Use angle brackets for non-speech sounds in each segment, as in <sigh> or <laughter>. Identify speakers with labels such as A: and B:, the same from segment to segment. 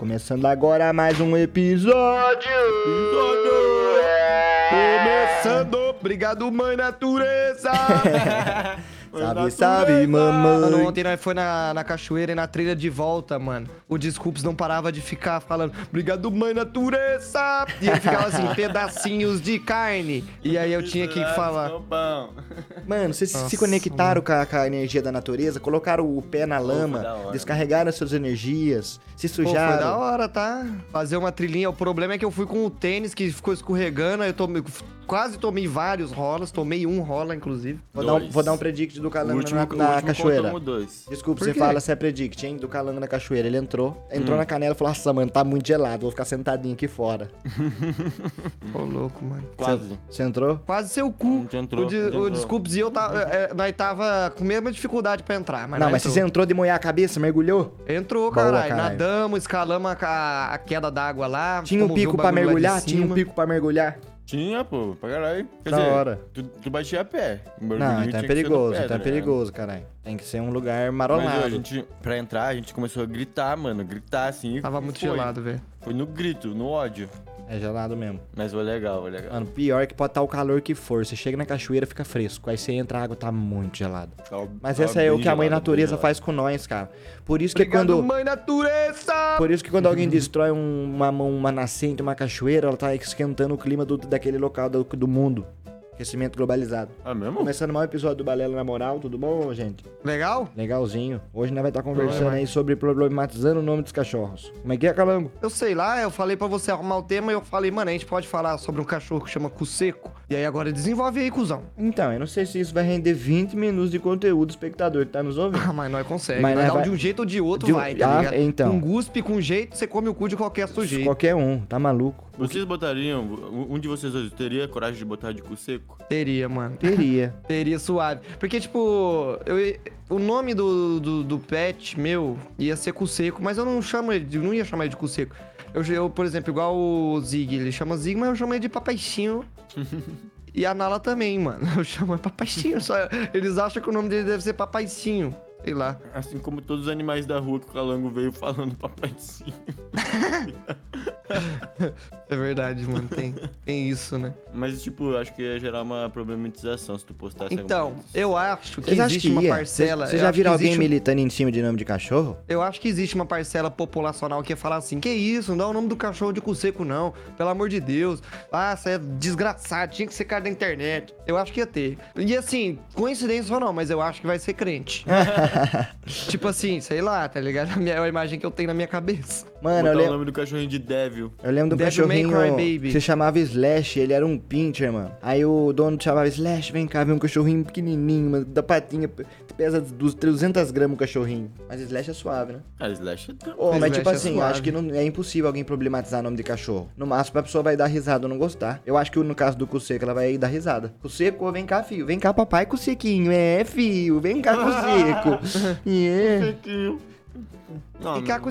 A: Começando agora mais um episódio.
B: Começando, obrigado mãe natureza. <laughs>
A: Salve,
B: Mano,
A: mamãe.
B: ontem nós foi na, na cachoeira e na trilha de volta, mano. O Desculpes não parava de ficar falando, obrigado mãe natureza. E ele ficava assim, <laughs> pedacinhos de carne. E aí eu tinha que falar.
A: Mano, vocês se
B: Nossa,
A: conectaram com a, com a energia da natureza, colocaram o pé na lama,
C: hora.
A: descarregaram as suas energias, se
B: Pô, foi da
A: sujaram.
B: hora, tá? Fazer uma trilhinha. O problema é que eu fui com o tênis que ficou escorregando. aí Eu tomei, quase tomei vários rolas. Tomei um rola, inclusive.
A: Vou dar, um,
C: Dois.
A: vou dar um predict do Calango
C: último,
A: na, na cachoeira. Desculpa, você fala se é predict, hein? Do Calango na cachoeira. Ele entrou, entrou
C: Hum.
A: na canela e falou: Nossa, mano, tá muito gelado, vou ficar sentadinho aqui fora. <laughs>
B: Ô, louco, mano.
C: Quase.
A: Você entrou?
B: Quase seu cu.
C: Não entrou,
B: o, de- o
C: entrou.
B: Desculpes e eu tava. é, nós tava com a mesma dificuldade pra entrar, mas
A: não, mas
B: entrou.
A: você entrou de molhar a cabeça, mergulhou?
B: Entrou, caralho. Nadamos, escalamos a, a queda d'água lá.
A: Tinha um pico pra mergulhar? Tinha um pico pra mergulhar?
C: Tinha, pô, pra caralho. Quer
A: Da
C: dizer,
A: hora.
C: Tu, tu batia a pé.
A: Não, então é perigoso, então é
C: tá
A: perigoso, caralho. Tem que ser um lugar
C: Mas
A: marolado.
C: ó, a gente, pra entrar, a gente começou a gritar, mano. Gritar assim.
B: Tava muito
C: foi.
B: gelado, velho.
C: Foi no grito, no ódio.
A: É gelado mesmo.
C: Mas foi legal, foi legal.
A: Mano, pior que pode estar o calor que for. Você chega na cachoeira, fica fresco. Aí você entra, a água tá muito gelada.
C: Tava-
A: Mas
C: tava
A: essa é o que a mãe
C: gelado,
A: natureza faz com nós, cara. Por isso que
B: Obrigado,
A: quando.
B: mãe natureza!
A: Por isso que quando alguém destrói um- uma, uma nascente, uma cachoeira, ela tá esquentando o clima do, daquele local do, do mundo. Aquecimento globalizado.
C: Ah, mesmo?
A: Começando mais um episódio do Balela na Moral, tudo bom, gente?
B: Legal?
A: Legalzinho. Hoje nós vai estar conversando
B: Oi,
A: aí sobre problematizando o nome dos cachorros. Como é que é, Calango?
B: Eu sei lá, eu falei pra você arrumar o tema e eu falei, mano, a gente pode falar sobre um cachorro que chama Cuseco. E aí agora desenvolve aí, cuzão.
A: Então, eu não sei se isso vai render 20 minutos de conteúdo, espectador que tá nos ouvindo.
B: Ah, mas nós consegue.
A: Mas nós vai-
B: de um jeito ou de outro,
A: De um-
B: vai, tá
A: Ah,
B: ligado?
A: então.
B: Com guspe, com jeito, você come o cu de qualquer sujeito.
A: Qualquer um, tá maluco?
C: Vocês botariam, um de vocês dois teria coragem de botar de cu seco?
B: Teria, mano.
A: Teria. <laughs>
B: Teria suave. Porque, tipo, eu, o nome do, do, do pet meu ia ser Cuseco, mas eu não chamo ele, de- não ia chamar ele de Cuseco. Eu, eu, por exemplo, igual o Zig, ele chama Zig, mas eu chamo ele de Papaicinho. <laughs> e a Nala também, mano. <laughs> Eu chamo ele Papaicinho. Só, eles acham que o nome dele deve ser Papaicinho. Sei lá.
C: Assim como todos os animais da rua que o Calango veio falando papaizinho. <laughs> <laughs>
B: É verdade, mano. Tem, tem isso, né?
C: Mas, tipo, eu acho que ia gerar uma problematização se tu postasse
B: Então,
C: alguma coisa.
B: eu acho que
A: Vocês acham
B: existe
A: que
B: uma
A: ia?
B: parcela.
A: Vocês
B: eu
A: já
B: acho
A: viram alguém
B: existe um-
A: militando em cima de nome de cachorro?
B: Eu acho que existe uma parcela populacional que ia falar assim: que isso, não dá o nome do cachorro de cu seco, não. Pelo amor de Deus. Ah, você é desgraçado, tinha que ser cara da internet. Eu acho que ia ter. E assim, coincidência ou não, mas eu acho que vai ser crente. <laughs> tipo assim, sei lá, tá ligado? A, <laughs> minha, é a imagem que eu tenho na minha cabeça.
A: Mano, eu
C: Botar o
A: lembro.
C: nome do cachorrinho de Devil.
A: Eu lembro de um
B: May
A: cachorrinho
B: Cry Baby.
A: que se chamava Slash, ele era um pincher, mano. Aí o dono chamava Slash, vem cá, vem um cachorrinho pequenininho, mano, da patinha, pesa dos 300 gramas o cachorrinho. Mas Slash é suave, né?
C: Ah, Slash é tão-
A: Ô, mas
B: Slash
A: tipo
B: é
A: assim, eu
B: suave.
A: acho que não, é impossível alguém problematizar nome de cachorro. No máximo a pessoa vai dar risada ou não gostar. Eu acho que no caso do Cuseco, ela vai dar risada. Cuseco, vem cá, filho. Vem cá, papai, Cusequinho. É, filho. Vem cá, <laughs> Cuseco. Yeah.
C: Não,
B: Ficar com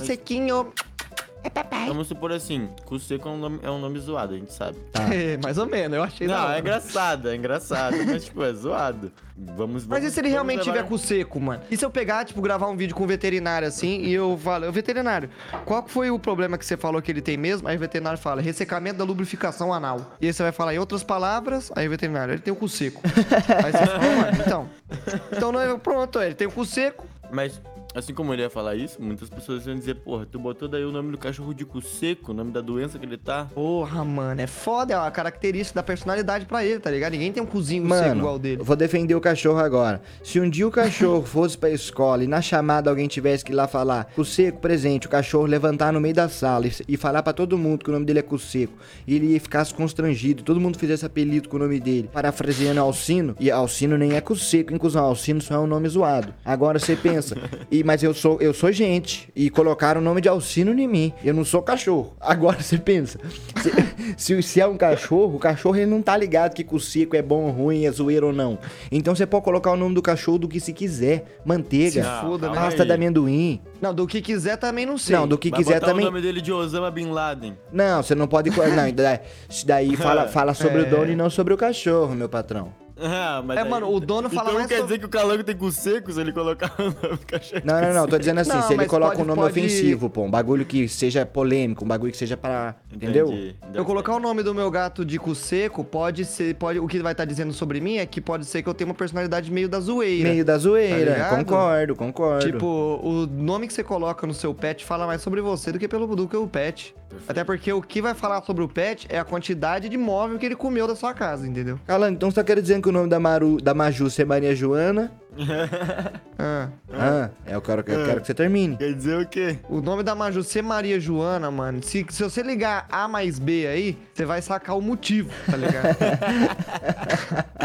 C: mas
B: sequinho.
C: Vamos supor assim, cu seco é um nome, é um nome zoado, a gente sabe.
A: Tá. <laughs>
B: É, mais ou menos, eu achei
C: Não, é engraçado, é engraçado, <laughs> mas tipo, é zoado. Vamos,
B: Mas
C: vamos
B: e se ele realmente
C: levar-
B: tiver com seco, mano? E se eu pegar, tipo, gravar um vídeo com um veterinário assim e eu falo, "Ô, veterinário, qual que foi o problema que você falou que ele tem mesmo? Aí o veterinário fala, ressecamento da lubrificação anal. E aí você vai falar em outras palavras, aí o veterinário, ele tem o cu seco. aí você fala, mano, então. <laughs> Então não é, pronto, ele tem o cu seco.
C: Mas, assim como ele ia falar isso, muitas pessoas iam dizer, porra, tu botou daí o nome do cachorro de cu seco, o nome da doença que ele tá.
B: Porra, mano, é foda, é uma característica da personalidade pra ele, tá ligado? Ninguém tem um cozinho seco igual
A: Mano,
B: dele.
A: eu vou defender o cachorro agora. Se um dia o cachorro <laughs> fosse pra escola e na chamada alguém tivesse que ir lá falar Cuseco presente, o cachorro levantar no meio da sala e, e falar pra todo mundo que o nome dele é Cuseco, e ele ficasse constrangido, todo mundo fizesse apelido com o nome dele, parafraseando Alcino, e Alcino nem é Cuseco, hein, cuzão? Alcino só é um nome zoado. Agora você pensa, <laughs> e, mas eu sou, eu sou gente, e colocaram o nome de Alcino em mim, eu não sou cachorro. <laughs> Agora você pensa, se, se, se é um cachorro, o cachorro ele não tá ligado que Cuseco é bom ou ruim, é zoeiro ou não. Então você pode colocar o nome do cachorro do que se quiser. Manteiga,
B: Se foda, né?
A: pasta de amendoim.
B: Não, do que quiser também não sei.
A: Não, do que
C: Vai
A: quiser
C: botar
A: também.
C: o nome dele de Osama Bin Laden.
A: Não, você não pode. <laughs> Não, daí, isso daí fala, <laughs> fala sobre
B: É.
A: o dono e não sobre o cachorro, meu patrão.
C: Ah, mas
B: É,
C: aí-
B: mano, o dono fala
C: então
B: mais
C: quer
B: sobre-
C: dizer que o calango tem cu seco se ele colocar o nome do cachorro?
A: Não, não, não, tô dizendo assim,
B: Não,
A: se ele coloca
B: pode-
A: um nome
B: pode-
A: ofensivo, pô, um bagulho que seja polêmico, um bagulho que seja para, entendeu?
C: Entendi.
B: Eu colocar o nome do meu gato de cu seco, pode ser. Pode, o que vai estar dizendo sobre mim é que pode ser que eu tenha uma personalidade meio da zoeira.
A: Meio da zoeira,
B: Tá
A: concordo, concordo.
B: Tipo, o nome que você coloca no seu pet fala mais sobre você do que pelo do que o pet. Até porque o que vai falar sobre o pet é a quantidade de móvel que ele comeu da sua casa, entendeu?
A: Calango, então você tá querendo dizer que o nome da, Maru, da Maju é Maria Joana? <laughs>
B: Ah.
A: Ah, é, eu quero, eu quero que você termine.
C: Quer dizer o quê?
B: O nome da Maju ser Maria Joana, mano. Se, se você ligar A mais B aí, você vai sacar o motivo, tá ligado? <laughs>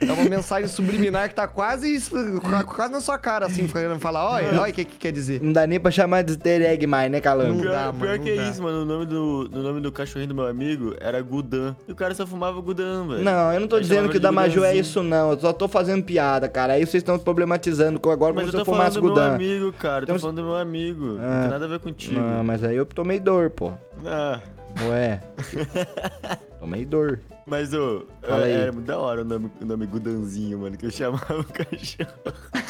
B: é uma mensagem subliminar que tá quase, quase na sua cara, assim, querendo falar, olha, olha o que, que quer dizer.
A: Não dá nem pra chamar de easter egg mais, né, Calango?
B: Não
C: Pior,
B: dá, mano,
C: pior
B: não
C: que
B: dá.
C: é isso, mano. O nome do, o nome do cachorrinho do meu amigo era Gudan. E o cara só fumava Gudan, velho.
A: Não, eu não tô
C: Aí
A: dizendo que o da Maju é isso, não. Eu só tô fazendo piada, cara. Aí vocês estão problematizando eu agora
C: Mas eu
A: começou
C: tô
A: fumar
C: falando do meu amigo, cara.
A: Então-
C: Tô falando do meu amigo. Não
A: Ah.
C: tem nada a ver contigo.
A: Não, mas aí eu tomei dor, pô.
C: Ah,
A: Ué. <laughs> tomei dor.
C: mas, ô,
A: Fala aí.
C: era muito da hora o nome, o nome Gudanzinho, mano, que eu chamava o cachorro.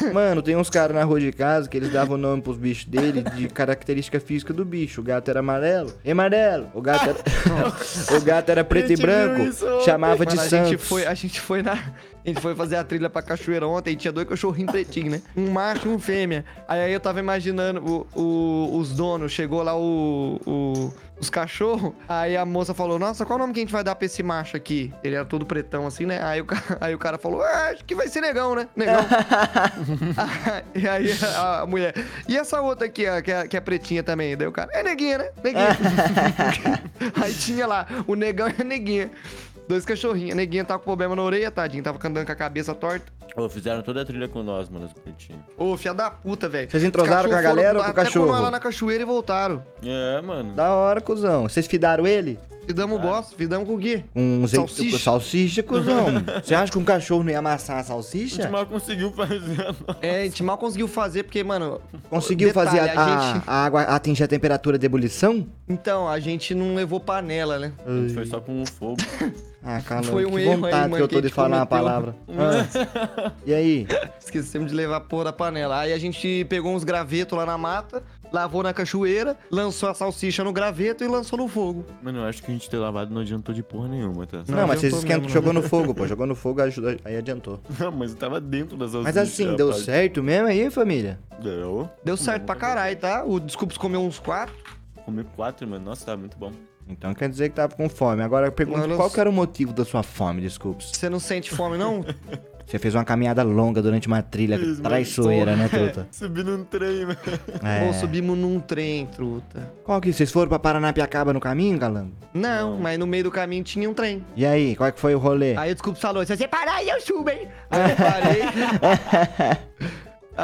C: <laughs>
A: Mano, tem uns caras na rua de casa que eles davam nome pros bichos dele de característica física do bicho. O gato era amarelo. Ei, amarelo. O gato era, <laughs> o gato era preto e branco. Chamava de
B: a
A: Santos.
B: gente foi, a gente foi na. A gente foi fazer a trilha pra cachoeira ontem e tinha dois cachorrinhos pretinhos, né? Um macho e um fêmea. Aí, aí eu tava imaginando, o, o- os donos, chegou lá o, o- os cachorros, aí a moça falou, nossa, qual o nome que a gente vai dar pra esse macho aqui? Ele era todo pretão assim, né? Aí o, ca- <laughs> aí o cara falou, ah, acho que vai ser negão, né? Negão. <laughs> e aí a, a mulher, e essa outra aqui, ó, que é, que é pretinha também? Daí o cara, é neguinha, né? Neguinha. <laughs> aí tinha lá, o negão e a neguinha. Dois cachorrinhos. A neguinha tava com problema na orelha, tadinho. Tava andando com a cabeça torta.
C: Ô, fizeram toda a trilha com nós, mano, os pretinhos.
B: Ô, filha da puta, velho.
A: Vocês entrosaram
B: Os
A: com a galera ou com o
B: até
A: cachorro?
B: lá na cachoeira e voltaram.
C: É, mano.
A: Da hora, cuzão. Vocês fidaram ele?
B: Fidamos o bosta, fidamos com o quê?
A: Um
B: Salsicha.
A: salsicha, cuzão. <laughs> Você acha que um cachorro não ia amassar a
C: A gente
A: salsicha?
C: mal conseguiu fazer.
B: É, a gente mal conseguiu fazer, porque, mano...
A: Conseguiu
B: detalhe,
A: fazer a, a-
B: gente-
A: a água atingir a temperatura de ebulição?
B: Então, a gente não levou panela, né?
C: A gente foi só com o fogo. <laughs>
A: Ah, cara,
B: Foi um
A: que
B: erro aí,
A: vontade
B: mano,
A: que eu
B: que
A: tô
B: a
A: de falar uma palavra. <laughs> Ah. E aí?
B: Esquecemos de levar a porra da panela. Aí a gente pegou uns gravetos lá na mata, lavou na cachoeira, lançou a salsicha no graveto e lançou no fogo.
C: Mano, eu acho que a gente ter lavado não adiantou de porra nenhuma, tá?
A: Não,
B: Não,
A: mas vocês esquentam, jogou no fogo, pô. Jogou no fogo, ajuda, aí adiantou. <laughs>
C: Não, mas eu tava dentro das salsicha.
A: Mas assim, deu
C: rapaz.
A: certo mesmo aí, família?
C: Deu.
B: Deu certo pra caralho, tá? O Desculpas comeu uns quatro.
C: Comi quatro, mano. Nossa, tava muito bom.
A: Então quer dizer que tava com fome. Agora eu pergunto,
B: Mano, eu
A: qual que era o motivo da sua fome, desculpe?
B: Você não sente fome, não? <laughs>
A: Você fez uma caminhada longa durante uma trilha
C: mano.
A: traiçoeira, né, truta? <laughs>
C: Subi num trem, mano.
A: É.
B: Ou subimos num trem, truta.
A: Qual que? Vocês foram pra Paranapiacaba no caminho, Galango?
B: Não, mas no meio do caminho tinha um trem.
A: E aí, qual que foi o rolê?
B: Aí o Desculpas falou, se você parar aí eu subo, hein? <laughs> Aí eu parei.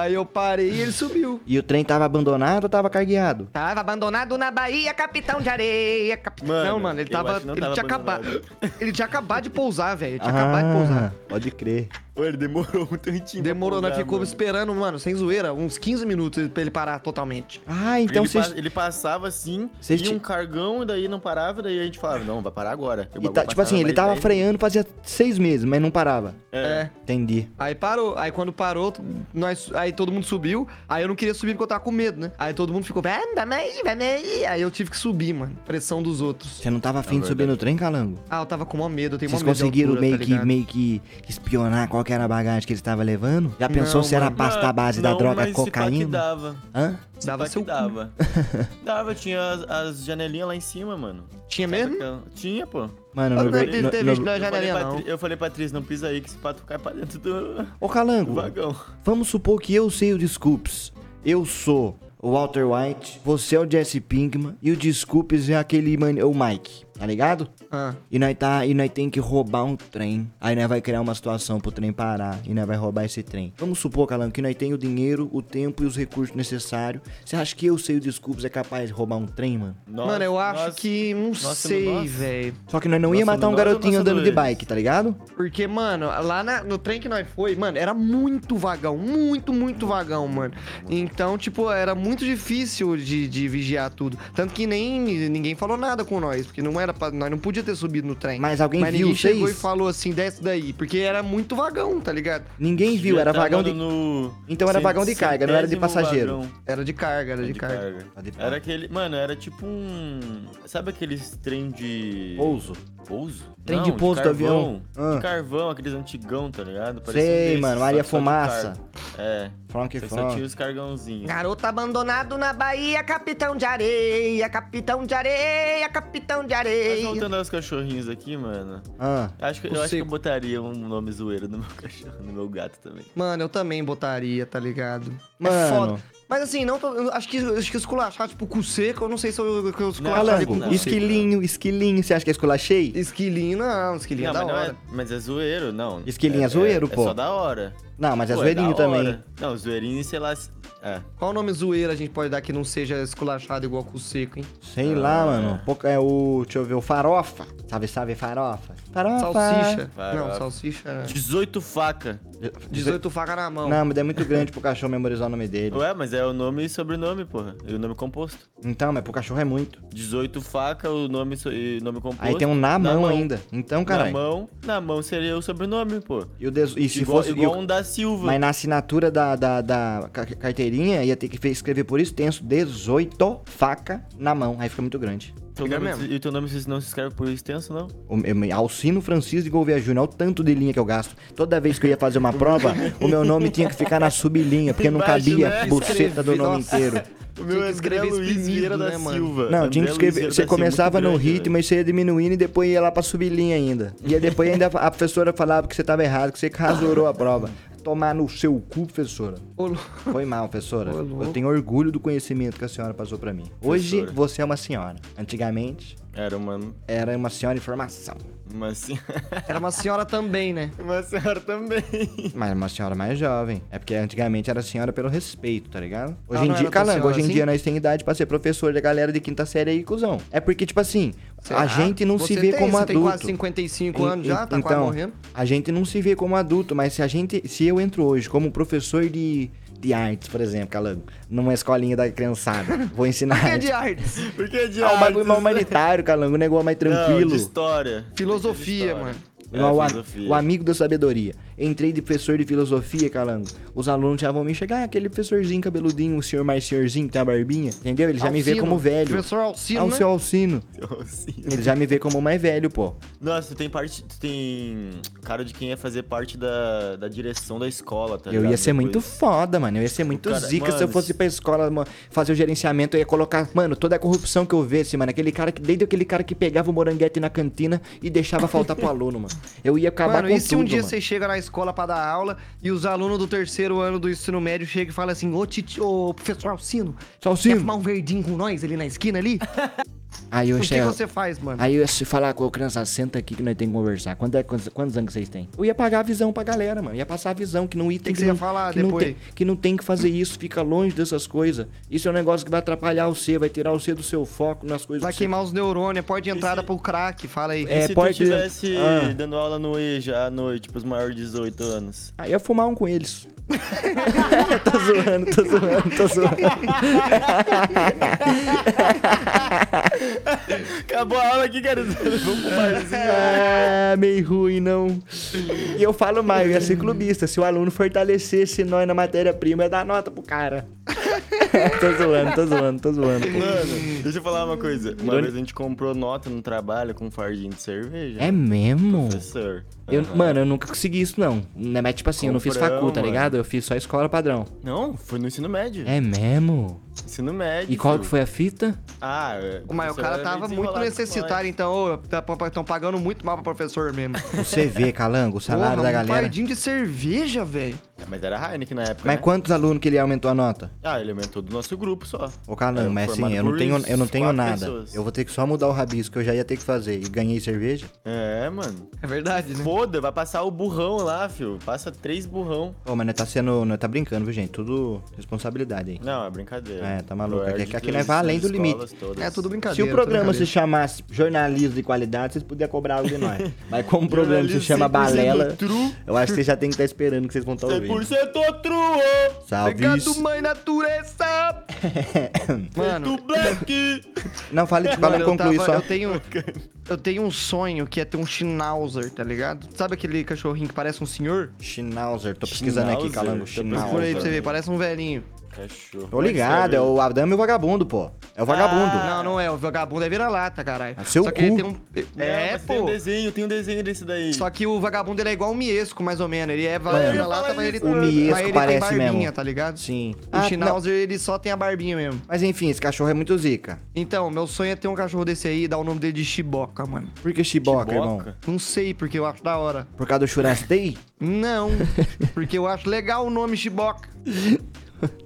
B: Aí eu parei e ele subiu.
A: E o trem tava abandonado ou tava cargueado?
B: Tava abandonado na Bahia, capitão de areia. Capitão,
C: Mano,
B: não, mano, ele tava. Ele
C: tava
B: tinha acabado. Ele tinha acabado de pousar, velho. Ele tinha acabado de pousar.
A: Ah, Pode crer.
C: Ô, ele demorou um tantinho.
B: Demorou, nós ficou
C: mano.
B: esperando, mano, sem zoeira, uns 15 minutos pra ele parar totalmente.
A: Ah, então
C: ele,
A: vocês...
C: pa- ele passava assim,
A: Vocês
C: ia
A: ti-
C: um cargão, e daí não parava, daí a gente falava, não, vai parar agora. E
A: E tá- tipo assim, ele tava
C: 10
A: freando fazia seis meses, mas não parava.
C: É.
B: É.
A: Entendi.
B: Aí parou. Aí quando parou, nós, aí todo mundo subiu. Aí eu não queria subir porque eu tava com medo, né? Aí todo mundo ficou, vai, vai aí, vai aí. Aí eu tive que subir, mano. Pressão dos outros.
A: Você não tava afim
C: É
A: de subir no trem, Calango?
B: Ah, eu tava com maior medo, eu tenho
A: Vocês
B: maior medo
A: conseguiram
B: altura,
A: meio,
B: tá
A: que, meio que espionar qual que era a bagagem que eles estavam levando? Já pensou
B: Não,
A: se era
B: mano.
A: pasta à base da
C: Não,
A: droga
C: mas se pá que
A: cocaína?
C: dava.
A: Hã?
B: Dava
C: pá
B: seu
C: dava. <laughs> dava, tinha as, as janelinhas lá em cima, mano.
B: Tinha
C: Sabe
B: mesmo?
C: aquela- Tinha, pô.
A: Mano,
B: não
A: ver-
B: teve-
A: no- no-
B: na janelinha, não.
C: Eu falei pra atriz, não pisa aí que esse pato cai pra dentro do,
A: Ô,
C: do
A: Calango,
C: vagão.
A: vamos supor que eu sei o Desculpes. Eu sou o Walter White, você é o Jesse Pinkman e o Desculpes é aquele mani- o Mike, tá ligado?
B: Ah.
A: E nós tá, e nós tem que roubar um trem. Aí nós vai criar uma situação pro trem parar e nós vai roubar esse trem. Vamos supor, Calango, que nós tem o dinheiro, o tempo e os recursos necessários. Você acha que eu sei o Desculpes é capaz de roubar um trem, mano?
C: Nós-
B: mano, eu acho
C: nós-
B: que. Não sei, velho.
A: Só que nós não ia
C: Nossa,
A: matar um garotinho
C: nossa
A: andando de bike, tá ligado?
B: Porque, mano, lá na- no trem que nós foi, mano, era muito vagão. Muito, muito vagão, mano. Então, tipo, era muito difícil de, de vigiar tudo. Tanto que nem ninguém falou nada com nós. Porque não era pra, nós não podia ter subido no trem.
A: Mas alguém viu
B: ninguém chegou
A: vocês?
B: e falou assim, desce daí, porque era muito vagão, tá ligado?
A: Ninguém viu, era
C: tava
A: vagão de.
C: no
A: Então era vagão de carga, não era de passageiro.
C: vagão
B: Era de carga, era de,
C: de
B: carga.
C: carga. Era aquele. Mano, era tipo um. Sabe aqueles trem de.
A: Pouso.
C: Pouso?
A: Trem
C: Não,
A: de pouso do
C: carvão.
A: avião. Ah.
C: De carvão, aqueles antigão, tá ligado?
A: Sei,
C: desses,
A: mano, Maria
C: que só de
A: Fumaça.
C: É.
A: Frank
C: Só, só tinha os cargãozinhos.
B: Garoto abandonado na Bahia, capitão de areia, capitão de areia, capitão de
C: Mas
B: areia.
C: voltando aos cachorrinhos aqui, mano.
A: Ah,
C: Acho que, eu acho que eu
B: seco.
C: botaria um nome zoeiro no meu <laughs> cachorro, no meu gato também.
B: Mano, eu também botaria, tá ligado? É
A: Mano.
B: foda. Mas assim, não tô, acho que acho que esculachar, tipo, cu seco, eu não sei se eu, eu esculacharia
A: Calango,
B: com
C: não.
B: cu
A: esquilinho, esquilinho. Você acha que é esculachei?
B: Esquilinho não, esquilinho
C: não,
B: é da
C: mas, não
B: hora.
C: é, mas é zoeiro, não.
A: Esquilinho é zoeiro,
C: é,
A: pô.
C: É só da hora.
A: Não, mas é
C: Pô,
A: zoeirinho
C: da
A: também.
C: Não, zoeirinho, sei lá. se- É.
B: Qual nome zoeiro a gente pode dar que não seja esculachado igual cu seco, hein?
A: Sei lá, mano. Pouco- É o. Deixa eu ver, o farofa. Sabe, sabe, farofa? Farofa.
B: Salsicha.
C: Vai,
B: não, salsicha. é
C: 18 faca.
B: 18 facas na mão.
A: Não, mas é muito grande pro cachorro memorizar o nome dele.
C: Ué, mas é o nome e sobrenome, porra. E o nome composto.
A: Então, mas pro cachorro é muito.
C: 18 faca, o nome e nome composto.
A: Aí tem um na mão ainda. Então,
C: Na
A: caralho.
C: mão, na mão seria o sobrenome, pô.
A: E, o des- e se
C: igual
A: fosse.
C: igual
A: o-
C: um da Silva.
A: Mas na assinatura da, da, da ca- carteirinha ia ter que escrever por extenso 18 faca na mão. Aí fica muito grande.
C: Teu
B: Fica
C: nome-
B: mesmo.
C: e o teu nome não se escreve por extenso, não?
A: O, meu- Alcino Francisco de Gouveia Júnior, olha o tanto de linha que eu gasto. Toda vez que eu ia fazer uma prova, <laughs> o meu nome tinha que ficar na sublinha, porque não cabia
C: né?
A: buceta do nome
B: Nossa.
A: inteiro.
C: O
B: Tinha que escrever exprimido, né, mano?
A: Não, tinha que escrever. Você começava no ritmo e você ia diminuindo e depois ia lá pra sublinha ainda. E aí depois ainda a professora falava que você tava errado, que você rasurou a prova. Tomar no seu cu, professora.
B: Ô,
A: Foi mal, professora. <laughs>
B: Ô.
A: Eu tenho orgulho do conhecimento que a senhora passou pra mim. Hoje
C: Professora.
A: você é uma senhora. Antigamente
C: Era uma,
A: era uma senhora em formação.
C: uma, sen- <laughs>
B: Era uma senhora também, né?
C: uma senhora também.
A: Mas uma senhora mais jovem. É porque antigamente era senhora pelo respeito, tá ligado? Hoje
B: Ah,
A: em dia,
B: senhora
A: hoje em
B: assim?
A: dia nós tem idade pra ser professor da galera de quinta série aí, cuzão. É porque, tipo assim, a
B: Será?
A: gente não
B: Você
A: se vê
B: tem,
A: como
B: você
A: adulto.
B: tem quase 55
A: En-
B: anos já, tá quase
A: então,
B: morrendo.
A: A gente não se vê como adulto, mas se a gente. Se eu entro hoje como professor de, de artes, por exemplo, calango, numa escolinha da criançada, vou ensinar <laughs>
B: É
A: arte.
B: de artes. <laughs>
C: Porque é de
A: Ah, um bagulho
C: artes.
A: mais humanitário, calango, um negócio mais
C: Não,
A: tranquilo.
C: de história.
B: Filosofia,
C: De história.
B: mano.
C: É,
A: Não, o, o amigo da sabedoria. Entrei de professor de filosofia, calango. Os alunos já vão me chegar, ah, aquele professorzinho cabeludinho, o senhor mais senhorzinho que tem a barbinha. Entendeu? Ele já me vê
B: Alcino.
A: como velho.
B: Professor Alcino,
A: Ah, o
B: né?
A: seu Alcino. <laughs>
C: Sim.
A: Ele já me vê como mais velho, pô.
C: Nossa, tu tem parte. Tu tem cara de quem ia fazer parte da, da direção da escola, tá
A: eu
C: ligado?
A: ia ser muito
C: Depois.
A: foda, mano. Eu ia ser muito
C: cara-
A: zica se eu
C: mano,
A: fosse
C: se-
A: pra escola mano, fazer o gerenciamento. Eu ia colocar, mano, toda a corrupção que eu visse, mano. Aquele cara que, desde aquele cara que pegava o moranguete na cantina e deixava faltar pro <laughs> aluno, mano. Eu ia acabar
B: Mano,
A: com
B: e se um dia
A: mano.
B: você chega na escola pra dar aula e os alunos do terceiro ano do ensino médio chegam e falam assim, ô, titi, ô professor Alcino,
A: Só
B: quer
A: Alcino.
B: fumar um verdinho com nós ali na esquina ali? <laughs>
A: Aí eu
B: O que, que
A: chego.
B: você faz, mano?
A: Aí eu ia se falar com a criança, senta aqui que nós temos que conversar. Quanto é, quantos, quantos anos vocês têm? Eu ia pagar a visão pra galera, mano. Ia passar a visão que não ia
B: que você ia
A: não,
B: falar
A: que não
B: depois?
A: tem, que não tem que fazer isso, fica longe dessas coisas. Isso é um negócio que vai atrapalhar você, vai tirar você do seu foco nas coisas
B: Vai
A: que você-
B: queimar os neurônios, é porta de entrada
C: se-
B: pro crack, fala aí.
A: É,
C: e se
A: pode-
C: tu tivesse
A: Ah.
C: dando aula no EJA à noite pros maiores de 18 anos?
A: Aí eu ia fumar um com eles. <laughs> tô zoando, tô zoando, tô zoando. <laughs>
C: Acabou a aula aqui, cara. <laughs> Vamos pro barzinho.
A: Ah, meio ruim, não. E eu falo mais, eu ia ser clubista. Se o aluno fortalecesse nós na matéria-prima, ia dar nota pro cara. <laughs> tô zoando, tô zoando, tô zoando. pô.
C: Mano, deixa eu falar uma coisa. Uma vez a gente comprou nota no trabalho com um fardinho de cerveja.
A: É mesmo?
C: Professor.
A: Eu,
C: Aham.
A: Mano, eu nunca consegui isso, não. Né, Mas, tipo assim, eu não fiz
C: Compramos,
A: facu, tá ligado? Eu fiz só escola padrão.
C: Não, foi no ensino médio.
A: É mesmo?
C: Ensino médio.
A: E qual que
C: filho.
A: foi a fita?
C: Ah, é,
B: Mas o cara tava muito necessitado, então, estão pagando muito mal pra professor mesmo. <laughs>
A: Você vê, calango, o salário
B: Porra,
A: da
B: um
A: galera.
B: fardinho de cerveja, velho.
C: É, Mas era Heineken na época,
A: Mas
C: né?
A: quantos alunos que ele aumentou a nota?
C: Ah, ele aumentou do nosso grupo só.
A: Ô, calango,
C: É,
A: mas assim, eu não
C: por
A: tenho, eu não tenho
C: quatro
A: nada.
C: pessoas.
A: Eu vou ter que só mudar o rabisco que eu já ia ter que fazer. E ganhei cerveja?
C: É, mano.
B: É verdade, né?
C: Foda, vai passar o burrão lá, fio. Passa três burrão.
A: Ô, mas nós tá sendo. Nós tá brincando, viu, gente? Tudo responsabilidade aí.
C: Não, é brincadeira.
A: É, tá maluco. Aqui- aqui nós vai além do limite.
C: todas.
B: É tudo
A: Se
B: brincadeira.
A: o programa se chamasse jornalismo de qualidade, vocês podiam cobrar algo de nós. <laughs> Mas como o programa se chama
C: 100%
A: Balela, eu acho que vocês já tem que estar esperando que vocês vão estar ouvindo.
C: 100% true!
A: Salve
B: Obrigado, mãe natureza! <laughs> Mano,
C: Black!
A: Não, fale de fala
B: Mano,
A: e
B: eu,
A: conclui
B: tava-
A: só.
B: eu tenho, eu tenho um sonho que é ter um Schnauzer, tá ligado? Sabe aquele cachorrinho que parece um senhor?
A: Schnauzer, tô pesquisando aqui,
C: Schnauzer?
A: calango.
C: Tô
B: Procura aí pra
A: Schnauzer.
B: você ver, parece um velhinho.
C: Cachorro.
A: Tô ligado, é o Adame e o vagabundo, pô. É o vagabundo.
B: Não, não é, o vagabundo é vira-lata, caralho.
A: É seu
B: Só que ele tem um...
C: Não,
B: É,
C: mas Tem um
B: pô.
C: desenho, tem um desenho desse daí.
B: Só que o vagabundo ele é igual o Miesco, mais ou menos. Ele é vira-lata, mas ele,
A: o Miesco
B: mas ele
A: parece
B: tem barbinha,
A: mesmo.
B: tá ligado?
A: Sim.
B: O
A: Ah, não.
B: Schnauzer, ele só tem a barbinha mesmo.
A: Mas enfim, esse cachorro é muito zica.
B: Então, meu sonho é ter um cachorro desse aí e dar o nome dele de Chiboca, mano.
A: Por que chiboca,
C: Chiboca?
A: irmão?
B: Não sei, porque eu acho da hora.
A: Por causa do churastei?
B: Não, porque eu acho legal o nome Chiboca. <laughs>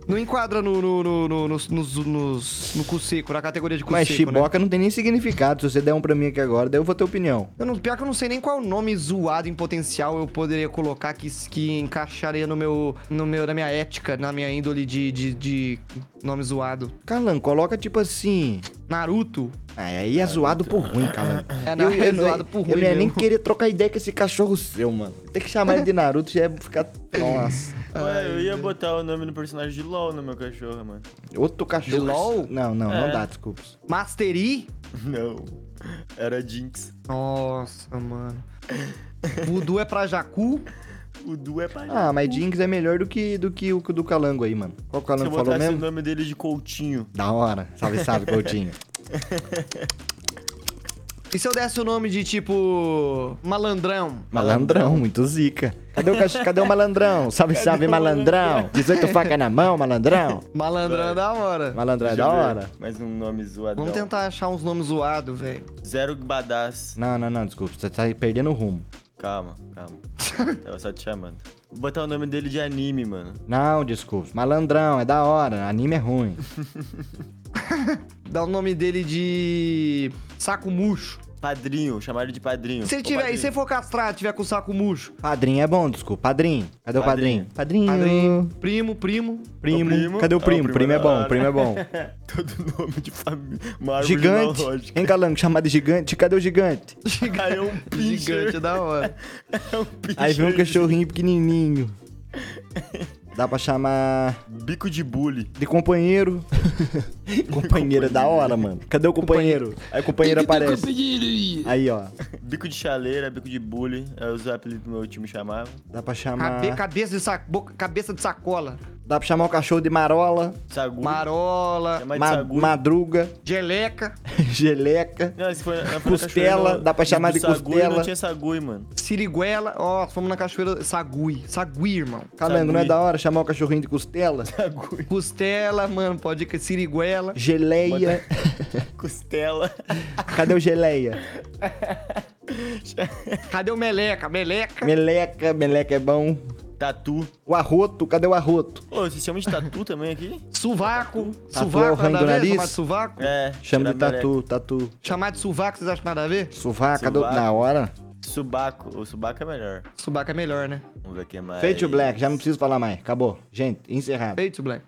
B: Não enquadra no, no, no, no, nos- nos- nos- no cu seco, na categoria de cu
A: Mas
B: seco, né?
A: chiboca não tem nem significado. Se você der um pra mim aqui agora, daí eu vou ter opinião.
B: Eu não, pior que eu não sei nem qual nome zoado em potencial eu poderia colocar que, que encaixaria no meu, no meu, na minha ética, na minha índole de, de, de nome zoado.
A: Calan, coloca tipo assim.
B: Naruto.
A: Ah, aí é zoado por ruim, Calan. <laughs>
B: É, não, é zoado por ruim
A: Eu não ia nem querer trocar ideia com esse cachorro seu, mano. Tem que chamar ele de Naruto, já ia ficar. Nossa.
C: Ué, eu ia botar o nome do personagem de LOL no meu cachorro, mano.
A: Outro cachorro.
B: De LOL?
A: Não, não, não
C: É.
A: dá, desculpas.
B: Master Yi?
C: Não. Era Jinx.
B: Nossa, mano. Voodoo é pra Jacu?
C: O Du é pra
A: Ah, mas Jinx é melhor do que, do que o do Calango aí, mano. Qual o
C: Se eu
A: Calango falou
C: botasse o
A: mesmo?
C: nome dele de Coutinho.
A: Da hora. Salve, salve, <laughs> Coutinho.
B: E se eu desse o nome de tipo. Malandrão?
A: Malandrão, muito zica. Cadê o, cach... Cadê o malandrão? Salve, salve,
C: o
A: malandrão. 18 faca na mão, malandrão.
B: Malandrão é da hora.
A: Malandrão é da
C: eu
A: hora.
C: Mais um nome zoadão.
B: Vamos tentar achar uns nomes zoados, velho.
C: Zero Badass.
A: Não, não, não, desculpa. Você tá perdendo o rumo.
C: Calma, calma. <laughs> Tava só te chamando. Vou botar o nome dele de anime, mano.
A: Não, desculpa. Malandrão, é da hora. Anime é ruim. <laughs>
B: Dá o nome dele de. Saco murcho.
C: Padrinho, chamaram de padrinho.
B: Se ele tiver, e
C: padrinho.
B: se ele for castrado, tiver com saco murcho?
A: Padrinho é bom, desculpa. Padrinho. Cadê o padrinho?
C: Padrinho.
A: Padrinho.
B: Padrinho, primo, primo.
A: Primo.
C: Primo.
A: Cadê o
C: Ah, o
A: primo?
C: primo
A: primo é bom, primo é bom. <laughs>
C: Todo nome de família.
A: Gigante. Hein, Calango? Chamado de gigante? Cadê o gigante?
C: Aí é um <laughs> pincher.
B: Gigante da hora. <laughs>
C: É um pincher.
A: Aí vem um cachorrinho pequenininho. Dá pra chamar
C: Bico de bully.
A: de companheiro. <laughs> companheiro é da hora, mano. Cadê o companheiro? Aí o companheiro aparece. Aí, ó.
C: Bico de chaleira, bico de bully. É os apelidos que meu time chamava.
A: Dá pra chamar.
B: Cabe- cabeça, de sac... boca- cabeça de sacola.
A: Dá pra chamar o cachorro de marola,
C: Sagui.
B: Marola.
C: De
A: ma-
C: sagui.
A: madruga,
B: Geleca. <laughs>
A: geleca.
C: Não, foi, foi
A: Costela,
C: cachoeira,
A: dá pra chamar de
C: sagui,
A: costela.
C: não tinha sagui, mano.
B: Siriguela. Ó, fomos na cachoeira. Sagui. Sagui, irmão.
A: Calango, não é da hora chamar o cachorrinho de costela?
C: Sagui.
B: Costela, mano. Pode ir siriguela.
A: Geleia. <laughs>
C: Costela.
A: Cadê o geleia? <laughs>
B: Cadê o meleca? Meleca.
A: Meleca, meleca é bom.
C: Tatu.
A: O arroto, cadê o arroto?
C: Ô, vocês chamam de tatu também aqui? <laughs>
B: Sovaco.
A: Tatu é o
B: Sovaco,
A: ranho
B: nada
A: do
B: a ver?
A: nariz?
B: Chamar de sovaco?
C: É.
A: Chama de
C: tirar meleca.
A: tatu, tatu.
B: Chamar de sovaco, vocês acham nada a ver?
A: Sovaco, cadê. Na hora.
C: Subaco. O subaco é melhor.
B: Sovaco é melhor, né?
C: Vamos ver o que mais.
A: Feito Black, já não preciso falar mais. Acabou. Gente, encerrado.
B: Feito, Black.